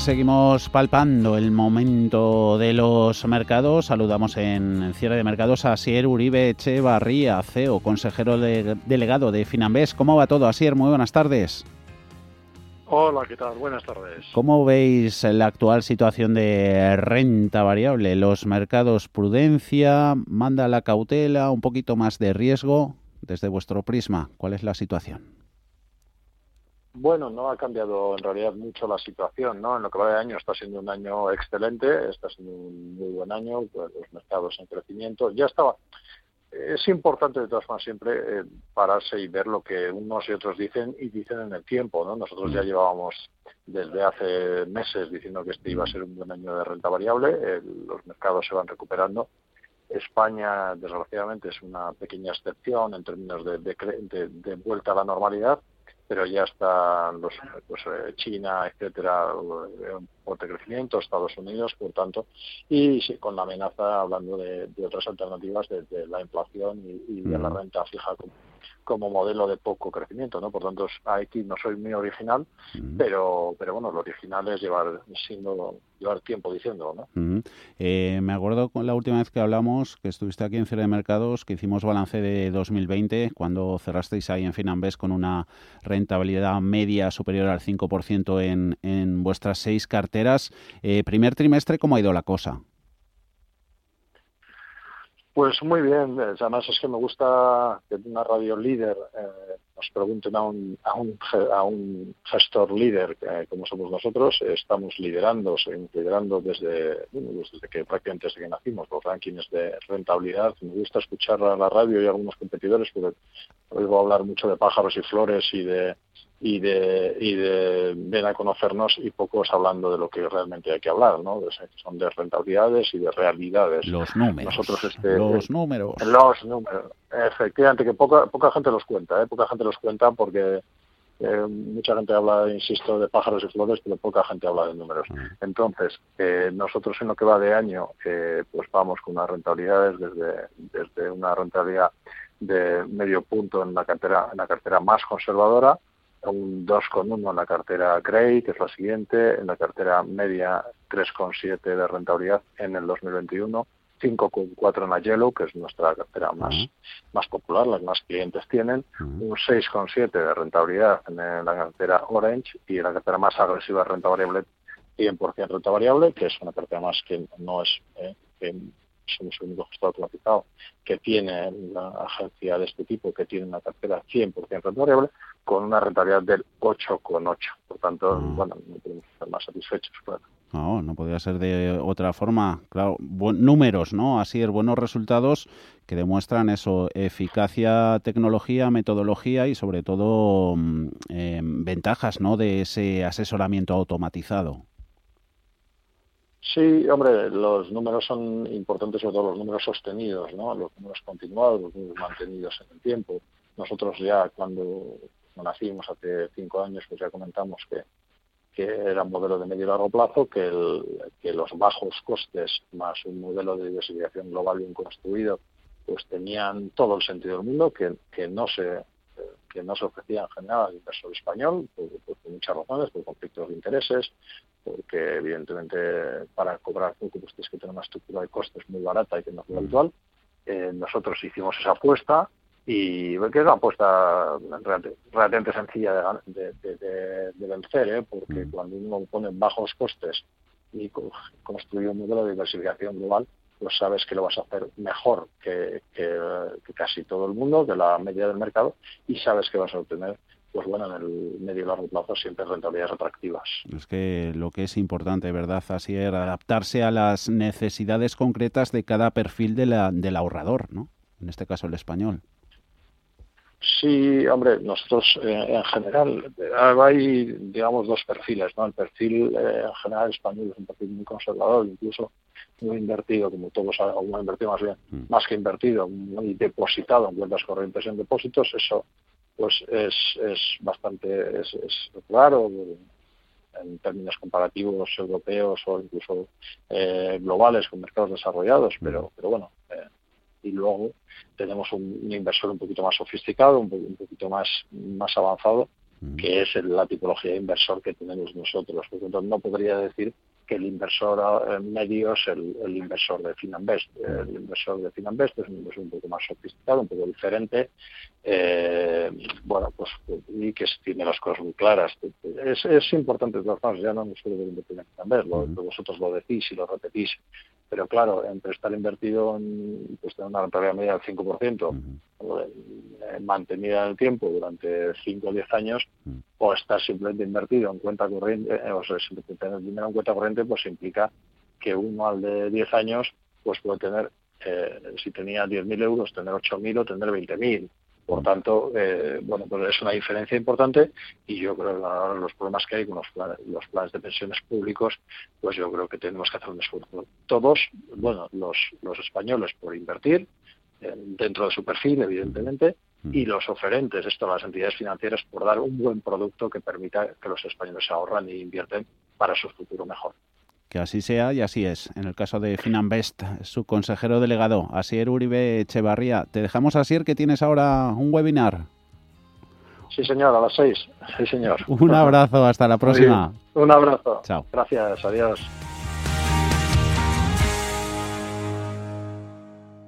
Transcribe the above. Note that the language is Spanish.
seguimos palpando el momento de los mercados. Saludamos en cierre de mercados a Asier Uribe Echevarría, CEO, consejero delegado de Finambés. ¿Cómo va todo, Asier? Muy buenas tardes. Hola, ¿qué tal? Buenas tardes. ¿Cómo veis la actual situación de renta variable? Los mercados prudencia, manda la cautela, un poquito más de riesgo desde vuestro prisma. ¿Cuál es la situación? Bueno, no ha cambiado en realidad mucho la situación, ¿no? En lo que va de año está siendo un año excelente, está siendo un muy buen año, pues, los mercados en crecimiento. Ya estaba. Es importante de todas formas siempre eh, pararse y ver lo que unos y otros dicen y dicen en el tiempo, ¿no? Nosotros ya mm. llevábamos desde hace meses diciendo que este iba a ser un buen año de renta variable, los mercados se van recuperando. España, desgraciadamente, es una pequeña excepción en términos de, de vuelta a la normalidad pero ya están los, pues, eh, China, etcétera, en fuerte crecimiento, Estados Unidos, por tanto, y con la amenaza, hablando de, otras alternativas, de, la inflación y, de la renta fija como modelo de poco crecimiento, ¿no? Por tanto, aquí no soy muy original, pero pero bueno, lo original es llevar siendo llevar tiempo diciéndolo, ¿no? Eh, me acuerdo con la última vez que hablamos, que estuviste aquí en Cierre de Mercados, que hicimos balance de 2020, cuando cerrasteis ahí en Finambés con una rentabilidad media superior al 5% en, en vuestras seis carteras. Eh, primer trimestre, ¿cómo ha ido la cosa? Pues muy bien, además es que me gusta que una radio líder eh, nos pregunten a un, a un, a un gestor líder eh, como somos nosotros, estamos liderando, seguimos liderando desde, desde que prácticamente desde que nacimos, los rankings de rentabilidad. Me gusta escuchar a la radio y a algunos competidores porque oigo hablar mucho de pájaros y flores y de y de, y de ven a conocernos y pocos hablando de lo que realmente hay que hablar, ¿no? son de rentabilidades y de realidades. Los números. Nosotros este, los números. Los números. Efectivamente, que poca, poca gente los cuenta, ¿eh? Poca gente los cuenta porque eh, mucha gente habla, insisto, de pájaros y flores, pero poca gente habla de números. Mm. Entonces, eh, nosotros en lo que va de año, eh, pues vamos con unas rentabilidades desde, desde una rentabilidad de medio punto en la cartera, en la cartera más conservadora, un 2,1 en la cartera Grey, que es la siguiente, en la cartera media 3,7 de rentabilidad en el 2021, 5,4 en la Yellow, que es nuestra cartera más, más popular, las más clientes tienen, un 6,7 de rentabilidad en la cartera Orange y en la cartera más agresiva de renta variable 100% renta variable, que es una cartera más que no es eh, somos el único gestor automatizado que tiene una agencia de este tipo, que tiene una cartera 100% renta variable, con una rentabilidad del 8,8. Por tanto, ah. bueno, no podemos estar más satisfechos, claro. No, no podría ser de otra forma. Claro, números, ¿no? Así es, buenos resultados que demuestran eso, eficacia, tecnología, metodología y sobre todo mm, em, ventajas, ¿no? De ese asesoramiento automatizado. Sí, hombre, los números son importantes, sobre todo los números sostenidos, ¿no? Los números continuados, los números mantenidos en el tiempo. Nosotros ya cuando nacimos hace cinco años, pues ya comentamos que, que era un modelo de medio y largo plazo, que, el, que los bajos costes más un modelo de diversificación global bien construido, pues tenían todo el sentido del mundo, que, que no se que no se ofrecía en general al inversor español, por, muchas razones, por conflictos de intereses, porque evidentemente para cobrar poco pues tienes que tener una estructura de costes muy barata y que no es habitual. Eh, nosotros hicimos esa apuesta y que es una apuesta relativamente sencilla de, vencer, ¿eh? porque mm. cuando uno pone bajos costes y construye un modelo de diversificación global, pues sabes que lo vas a hacer mejor que, casi todo el mundo, de la media del mercado, y sabes que vas a obtener pues bueno, en el medio y largo plazo siempre rentabilidades atractivas. Es que lo que es importante, ¿verdad? Así es adaptarse a las necesidades concretas de cada perfil de la, del ahorrador, ¿no? En este caso el español. Sí, hombre, nosotros eh, en general hay, digamos, dos perfiles, ¿no? El perfil eh, en general español es un perfil muy conservador, incluso muy invertido, como todos o muy invertido más bien, mm. más que invertido, muy depositado en cuentas corrientes en depósitos, eso pues es, es bastante es, es claro en términos comparativos europeos o incluso eh, globales con mercados desarrollados, pero, mm. pero bueno, y luego tenemos un, inversor un poquito más sofisticado, un, poquito más, más avanzado, que es la tipología de inversor que tenemos nosotros. Por lo tanto, no podría decir que el inversor eh, medio es el, inversor de Finanbest. El inversor de Finanbest es un inversor un poco más sofisticado, un poco diferente, eh, bueno, pues y que tiene las cosas muy claras. Es, es importante, de todas formas, ya no solo de invertir en Finanbest, vosotros lo decís y lo repetís, pero claro, entre estar invertido en pues, tener una rentabilidad media del 5%, eh, mantenida en el tiempo durante 5 o 10 años, o estar simplemente invertido en cuenta corriente, o sea, tener dinero en cuenta corriente, pues implica que uno al de 10 años pues puede tener, eh, si tenía 10.000 euros, tener 8.000 o tener 20.000. Por tanto, eh, bueno, pues es una diferencia importante y yo creo que ahora los problemas que hay con los planes, los planes de pensiones públicos, pues yo creo que tenemos que hacer un esfuerzo. Todos, bueno, los, los españoles por invertir eh, dentro de su perfil, evidentemente, y los oferentes, esto las entidades financieras, por dar un buen producto que permita que los españoles se ahorran e invierten para su futuro mejor. Que así sea y así es. En el caso de Finanbest, su consejero delegado, Asier Uribe Echevarría. Te dejamos, Asier, que tienes ahora un webinar. Sí, señor, a las seis. Sí, señor. Un abrazo, hasta la próxima. Un abrazo. Chao. Gracias, adiós.